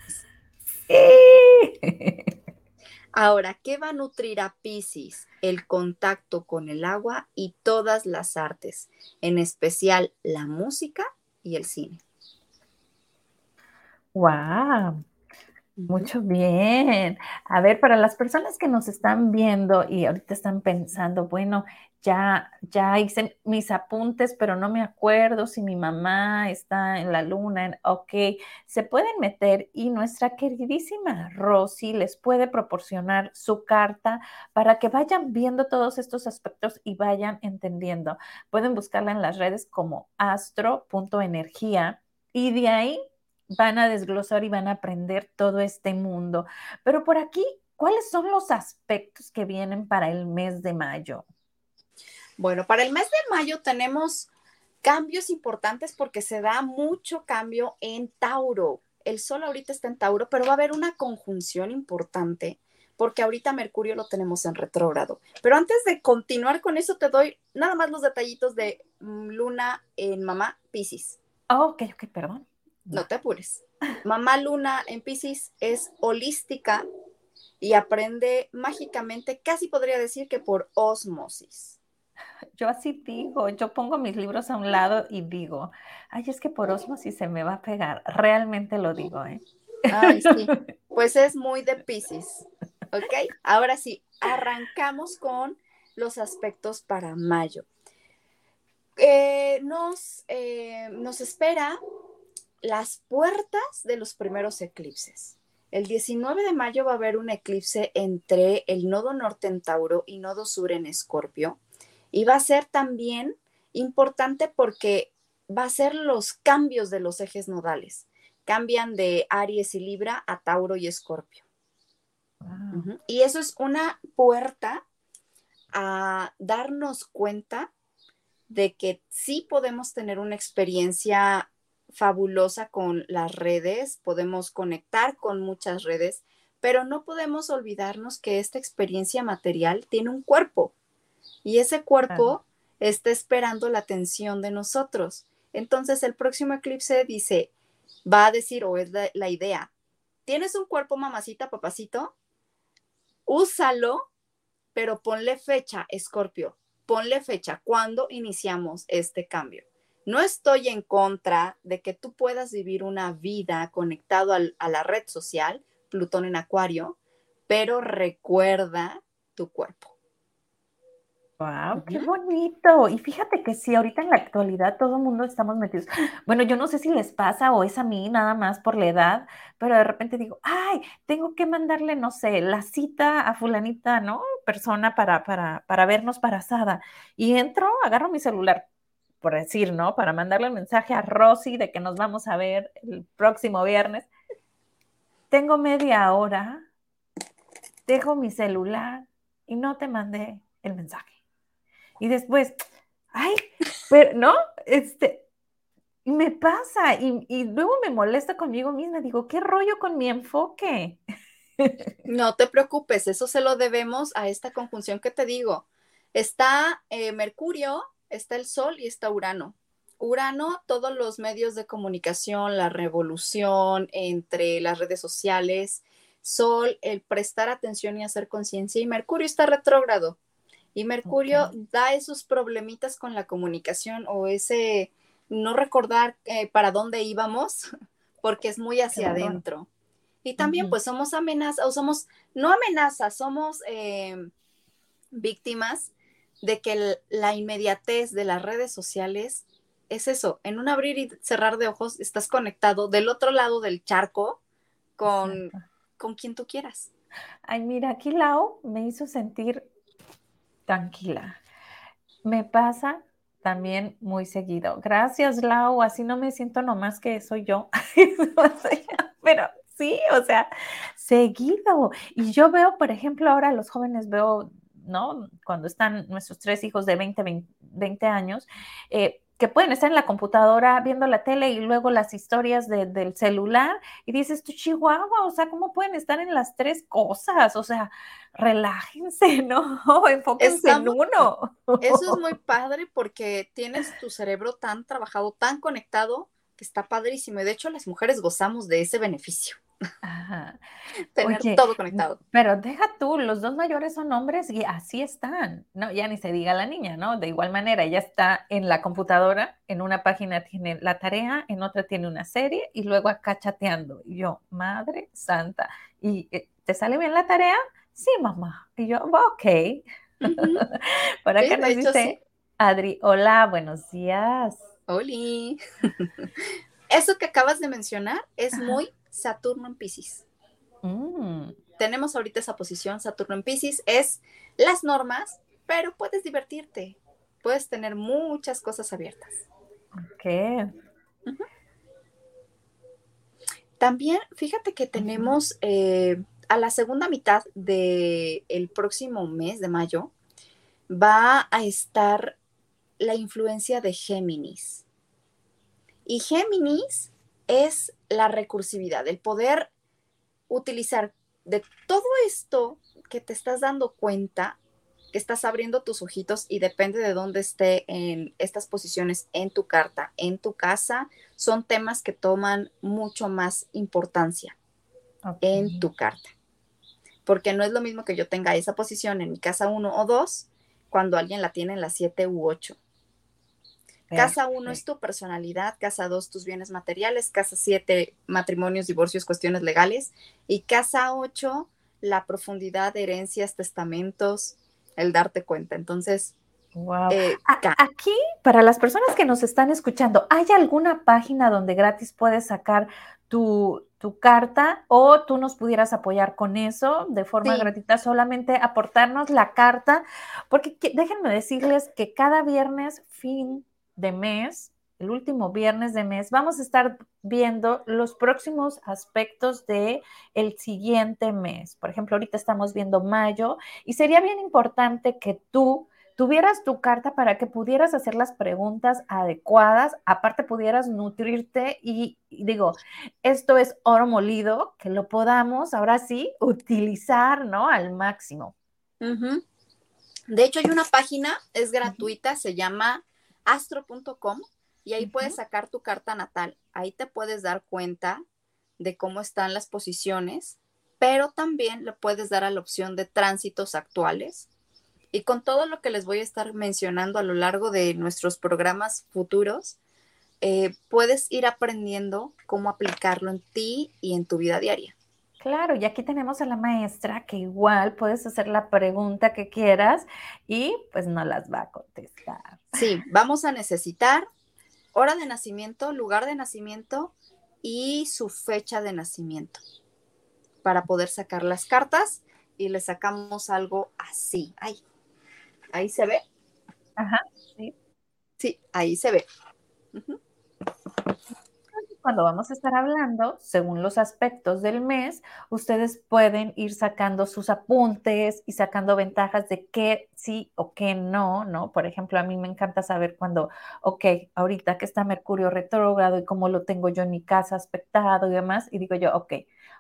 Ahora, ¿qué va a nutrir a Pisces? El contacto con el agua y todas las artes, en especial la música y el cine. ¡Wow! Mucho bien. A ver, para las personas que nos están viendo y ahorita están pensando, bueno, ya, ya hice mis apuntes, pero no me acuerdo si mi mamá está en la luna. ok, se pueden meter y nuestra queridísima Rosy les puede proporcionar su carta para que vayan viendo todos estos aspectos y vayan entendiendo. Pueden buscarla en las redes como astro.energía y de ahí van a desglosar y van a aprender todo este mundo. Pero por aquí, ¿cuáles son los aspectos que vienen para el mes de mayo? Bueno, para el mes de mayo tenemos cambios importantes porque se da mucho cambio en Tauro. El Sol ahorita está en Tauro, pero va a haber una conjunción importante porque ahorita Mercurio lo tenemos en retrógrado. Pero antes de continuar con eso, te doy nada más los detallitos de mm, Luna en Mamá Pisces. Oh, ok, ok, perdón. No te apures. Mamá Luna en Pisces es holística y aprende mágicamente, casi podría decir que por osmosis. Yo así digo, yo pongo mis libros a un lado y digo, ay, es que por osmosis se me va a pegar. Realmente lo digo, ¿eh? Ay, sí. Pues es muy de Pisces. ¿Ok? Ahora sí, arrancamos con los aspectos para mayo. Eh, nos, eh, nos espera las puertas de los primeros eclipses. El 19 de mayo va a haber un eclipse entre el nodo norte en Tauro y nodo sur en Escorpio y va a ser también importante porque va a ser los cambios de los ejes nodales. Cambian de Aries y Libra a Tauro y Escorpio. Y eso es una puerta a darnos cuenta de que sí podemos tener una experiencia fabulosa con las redes, podemos conectar con muchas redes, pero no podemos olvidarnos que esta experiencia material tiene un cuerpo y ese cuerpo está esperando la atención de nosotros. Entonces el próximo eclipse dice, va a decir, o es la, idea, tienes un cuerpo mamacita, papacito, úsalo, pero ponle fecha, Escorpio, ponle fecha, ¿cuándo iniciamos este cambio? No estoy en contra de que tú puedas vivir una vida conectado a la red social, Plutón en Acuario, pero recuerda tu cuerpo. Wow, qué bonito. Y fíjate que sí, ahorita en la actualidad todo el mundo estamos metidos. Bueno, yo no sé si les pasa o es a mí nada más por la edad, pero de repente digo, ay, tengo que mandarle, no sé, la cita a fulanita, ¿no? Persona para, para, para vernos para asada. Y entro, agarro mi celular, por decir, ¿no? Para mandarle el mensaje a Rosy de que nos vamos a ver el próximo viernes. Tengo media hora, dejo mi celular y no te mandé el mensaje. Y después, ay, pero, ¿no? Este, me pasa y, y, luego me molesta conmigo misma. Digo, ¿qué rollo con mi enfoque? No te preocupes, eso se lo debemos a esta conjunción que te digo. Está eh, Mercurio, está el Sol y está Urano. Urano, todos los medios de comunicación, la revolución entre las redes sociales, Sol, el prestar atención y hacer conciencia, y Mercurio está retrógrado. Y Mercurio da esos problemitas con la comunicación o ese no recordar eh, para dónde íbamos, porque es muy hacia adentro. Y también pues somos amenazas, o somos, no amenazas, somos em, víctimas de que la inmediatez de las redes sociales es eso, en un abrir y cerrar de ojos estás conectado del otro lado del charco con, con quien tú quieras. Ay, mira, aquí Lau me hizo sentir tranquila. Me pasa también muy seguido. Gracias, Lau. Así no me siento nomás que soy yo. Pero sí, o sea, seguido. Y yo veo, por ejemplo, ahora los jóvenes veo, ¿no? Cuando están nuestros tres hijos de 20, 20, años, eh, que pueden estar en la computadora viendo la tele y luego las historias del celular y dices, tú chihuahua, o sea, ¿cómo pueden estar en las tres cosas? O sea, relájense, ¿no? Enfóquense en uno. Eso es muy padre porque tienes tu cerebro tan trabajado, tan conectado, que está padrísimo. Y de hecho, las mujeres gozamos de ese beneficio. Ajá. Tener todo conectado. Pero deja tú, los dos mayores son hombres y así están, ¿no? Ya ni se diga la niña, ¿no? De igual manera, ella está en la computadora, en una página tiene la tarea, en otra tiene una serie y luego acá chateando. Y yo, madre santa, ¿y eh, te sale bien la tarea? Sí, mamá. Y yo, ok. Por acá nos dice Adri, hola, buenos días. Oli. Eso que acabas de mencionar es muy Saturno en Pisces. Mm. Tenemos ahorita esa posición, Saturno en Pisces, es las normas, pero puedes divertirte, puedes tener muchas cosas abiertas. Ok. También, fíjate que tenemos eh, a la segunda mitad del el próximo mes de mayo, va a estar la influencia de Géminis. Y Géminis es la recursividad, el poder utilizar de todo esto que te estás dando cuenta, que estás abriendo tus ojitos y depende de dónde esté en estas posiciones en tu carta, en tu casa, son temas que toman mucho más importancia en tu carta. Porque no es lo mismo que yo tenga esa posición en mi casa 1 o 2 cuando alguien la tiene en la 7 u 8. Casa 1 es tu personalidad, casa 2 tus bienes materiales, casa 7 matrimonios, divorcios, cuestiones legales y casa 8 la profundidad de herencias, testamentos, el darte cuenta. Entonces, Wow. Eh, aquí, para las personas que nos están escuchando, ¿hay alguna página donde gratis puedes sacar tu, tu carta o tú nos pudieras apoyar con eso de forma gratuita, solamente aportarnos la carta? Porque déjenme decirles que cada viernes, fin de mes, el último viernes de mes, vamos a estar viendo los próximos aspectos de el siguiente mes. Por ejemplo, ahorita estamos viendo mayo y sería bien importante que tú tuvieras tu carta para que pudieras hacer las preguntas adecuadas, aparte pudieras nutrirte y, digo, esto es oro molido, que lo podamos ahora sí utilizar, ¿no? Al máximo. De hecho, hay una página, es gratuita, se llama astro.com y ahí puedes sacar tu carta natal. Ahí te puedes dar cuenta de cómo están las posiciones, pero también le puedes dar a la opción de tránsitos actuales. Y con todo lo que les voy a estar mencionando a lo largo de nuestros programas futuros, eh, puedes ir aprendiendo cómo aplicarlo en ti y en tu vida diaria. Claro, y aquí tenemos a la maestra que igual puedes hacer la pregunta que quieras y pues no las va a contestar. Sí, vamos a necesitar hora de nacimiento, lugar de nacimiento y su fecha de nacimiento para poder sacar las cartas y le sacamos algo así. Ay, ahí se ve. Ajá, sí. Sí, ahí se ve cuando vamos a estar hablando, según los aspectos del mes, ustedes pueden ir sacando sus apuntes y sacando ventajas de qué sí o qué no, ¿no? Por ejemplo, a mí me encanta saber cuando, ok, ahorita que está Mercurio retrógrado y cómo lo tengo yo en mi casa aspectado y demás, y digo yo, ok,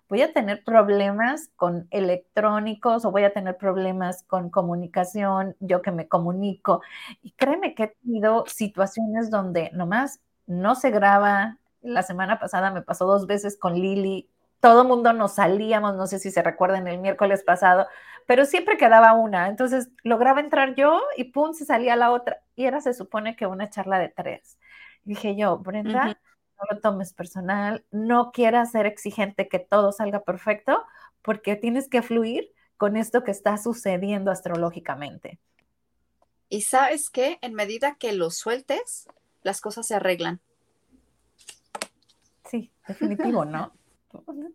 voy a tener problemas con electrónicos o voy a tener problemas con comunicación, yo que me comunico. Y créeme que he tenido situaciones donde nomás no se graba la semana pasada me pasó dos veces con Lili. Todo el mundo nos salíamos, no sé si se recuerdan el miércoles pasado, pero siempre quedaba una. Entonces lograba entrar yo y pum, se salía la otra. Y era, se supone que una charla de tres. dije yo, Brenda, no lo tomes personal, no quieras ser exigente que todo salga perfecto, porque tienes que fluir con esto que está sucediendo astrológicamente. Y sabes que en medida que lo sueltes, las cosas se arreglan. Sí, definitivo, ¿no?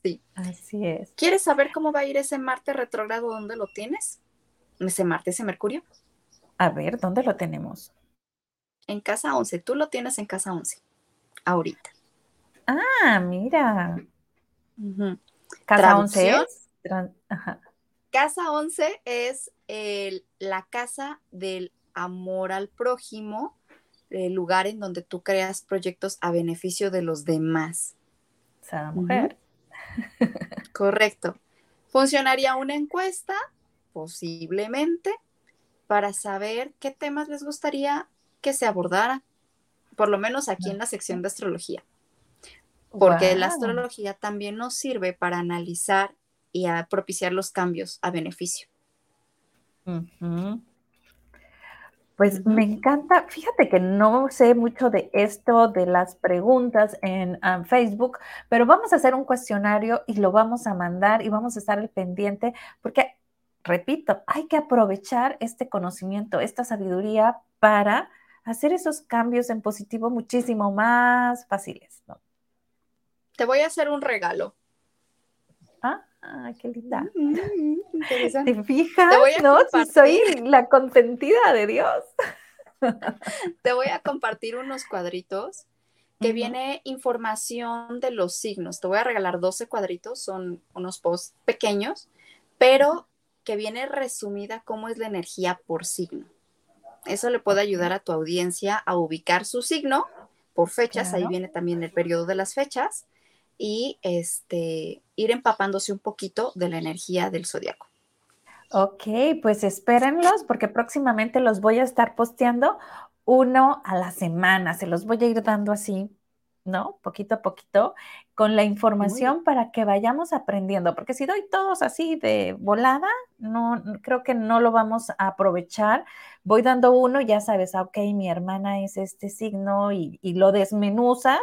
Sí. Así es. ¿Quieres saber cómo va a ir ese Marte retrógrado? ¿Dónde lo tienes? Ese Marte, ese Mercurio. A ver, ¿dónde lo tenemos? En casa 11. Tú lo tienes en casa 11. Ahorita. Ah, mira. Casa 11 es. Casa 11 es la casa del amor al prójimo el lugar en donde tú creas proyectos a beneficio de los demás. Esa mujer. Correcto. ¿Funcionaría una encuesta? Posiblemente, para saber qué temas les gustaría que se abordara, por lo menos aquí en la sección de astrología. Porque la astrología también nos sirve para analizar y a propiciar los cambios a beneficio. Pues me encanta, fíjate que no sé mucho de esto, de las preguntas en ah, Facebook, pero vamos a hacer un cuestionario y lo vamos a mandar y vamos a estar al pendiente porque, repito, hay que aprovechar este conocimiento, esta sabiduría para hacer esos cambios en positivo muchísimo más fáciles. Te voy a hacer un regalo. Ah, qué linda. Mm, ¿Te fijas? no, si soy la consentida de Dios. Te voy a compartir unos cuadritos que viene información de los signos. Te voy a regalar 12 cuadritos, son unos posts pequeños, pero que viene resumida cómo es la energía por signo. Eso le puede ayudar a tu audiencia a ubicar su signo por fechas, ahí viene también el periodo de las fechas y este, ir empapándose un poquito de la energía del zodiaco. Ok, pues espérenlos porque próximamente los voy a estar posteando uno a la semana. Se los voy a ir dando así, ¿no? Poquito a poquito, con la información para que vayamos aprendiendo. Porque si doy todos así de volada, no creo que no lo vamos a aprovechar. Voy dando uno, ya sabes, ah, ok, mi hermana es este signo y, y lo desmenuzas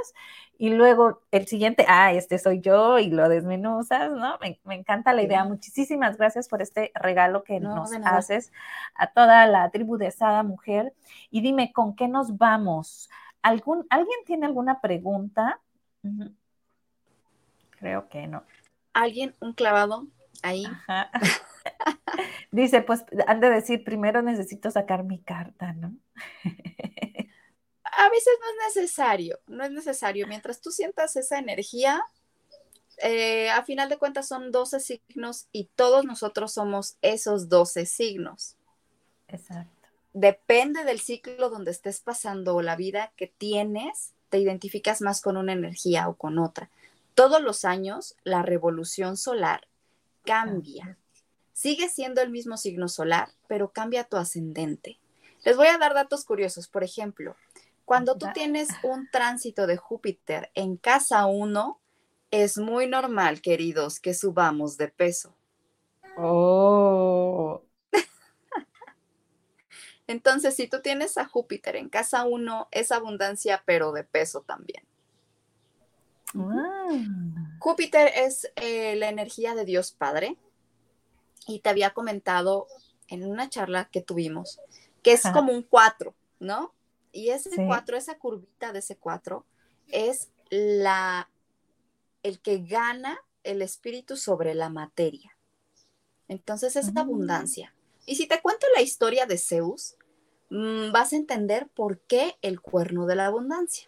y luego el siguiente, ah, este soy yo y lo desmenuzas, ¿no? Me, encanta la idea. Muchísimas gracias por este regalo que nos haces a toda la tribu de Sada Mujer. Y dime, ¿con qué nos vamos? ¿Algún, ¿Alguien tiene alguna pregunta? Creo que no. ¿Alguien, un clavado ahí? Dice, pues han de decir, primero necesito sacar mi carta, ¿no? a veces no es necesario, no es necesario. Mientras tú sientas esa energía, eh, a final de cuentas son 12 signos y todos nosotros somos esos 12 signos. Exacto. Depende del ciclo donde estés pasando o la vida que tienes, te identificas más con una energía o con otra. Todos los años la revolución solar cambia. Sigue siendo el mismo signo solar, pero cambia tu ascendente. Les voy a dar datos curiosos. Por ejemplo, cuando tú tienes un tránsito de Júpiter en casa 1, es muy normal, queridos, que subamos de peso. Oh. Entonces, si tú tienes a Júpiter en casa 1, es abundancia, pero de peso también. Ah. Júpiter es eh, la energía de Dios Padre y te había comentado en una charla que tuvimos que es como un 4, ¿no? Y ese 4, esa curvita de ese 4 es la el que gana el espíritu sobre la materia. Entonces es mm. abundancia. Y si te cuento la historia de Zeus, mm, vas a entender por qué el cuerno de la abundancia.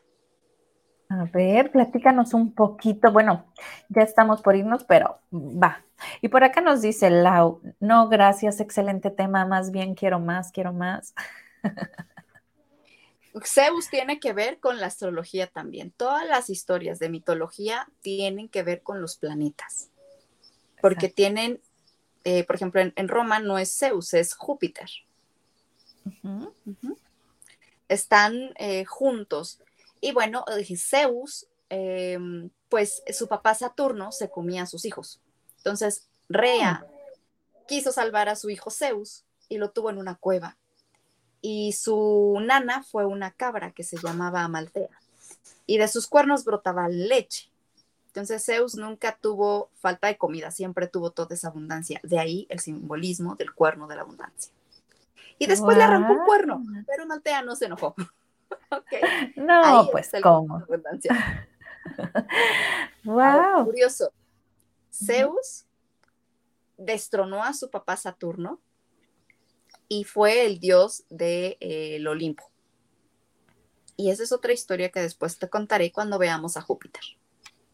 A ver, platícanos un poquito. Bueno, ya estamos por irnos, pero va. Y por acá nos dice Lau, no, gracias, excelente tema, más bien quiero más, quiero más. Zeus tiene que ver con la astrología también. Todas las historias de mitología tienen que ver con los planetas, porque tienen, eh, por ejemplo, en, Roma no es Zeus, es Júpiter. Están eh, juntos. Y bueno, Zeus, em, pues su papá Saturno se comía a sus hijos. Entonces, Rea ah. quiso salvar a su hijo Zeus y lo tuvo en una cueva. Y su nana fue una cabra que se llamaba Amaltea. Y de sus cuernos brotaba leche. Entonces Zeus nunca tuvo falta de comida, siempre tuvo toda esa abundancia. De ahí el simbolismo del cuerno de la abundancia. Y después le arrancó un cuerno, pero Amaltea no se enojó. No, pues cómo. wow. curioso. Zeus destronó a su papá Saturno y fue el dios del de, eh, Olimpo. Y esa es otra historia que después te contaré cuando veamos a Júpiter.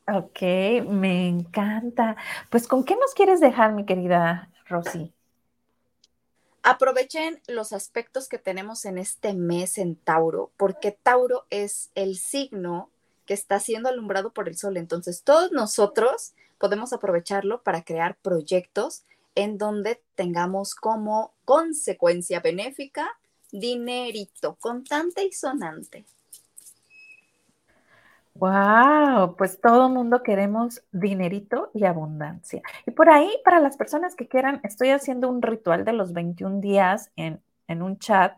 Ok, me encanta. Pues, ¿con qué nos quieres dejar, mi querida Rosy? Aprovechen los aspectos que tenemos en este mes en Tauro, porque Tauro es el signo que está siendo alumbrado por el sol. Entonces, todos nosotros podemos aprovecharlo para crear proyectos en donde tengamos como consecuencia benéfica dinerito, contante y sonante. Wow, pues todo mundo queremos dinerito y abundancia. Y por ahí, para las personas que quieran, estoy haciendo un ritual de los 21 días en, un chat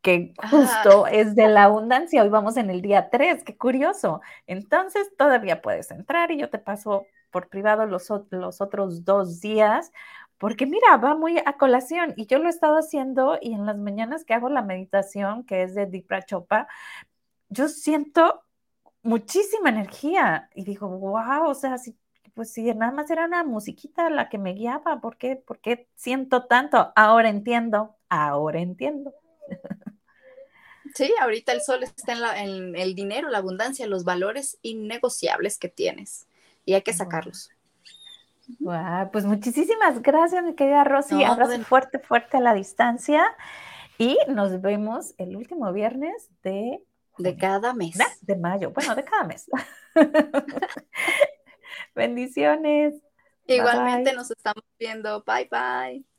que justo es de la abundancia. Hoy vamos en el día 3, qué curioso. Entonces, todavía puedes entrar y yo te paso por privado los, los otros dos días, porque mira, va muy a colación y yo lo he estado haciendo y en las mañanas que hago la meditación, que es de Dipra Chopa, yo siento muchísima energía y digo, wow, o sea, si, pues si nada más era una musiquita la que me guiaba, ¿por qué, ¿por qué siento tanto? Ahora entiendo, ahora entiendo. Sí, ahorita el sol está en, el dinero, la abundancia, los valores innegociables que tienes y hay que sacarlos. Wow, pues muchísimas gracias, mi querida Rosy. Abrazo fuerte, fuerte a la distancia. Y nos vemos el último viernes de de cada mes. De mayo, bueno, de cada mes. Bendiciones. Igualmente nos estamos viendo. Bye bye.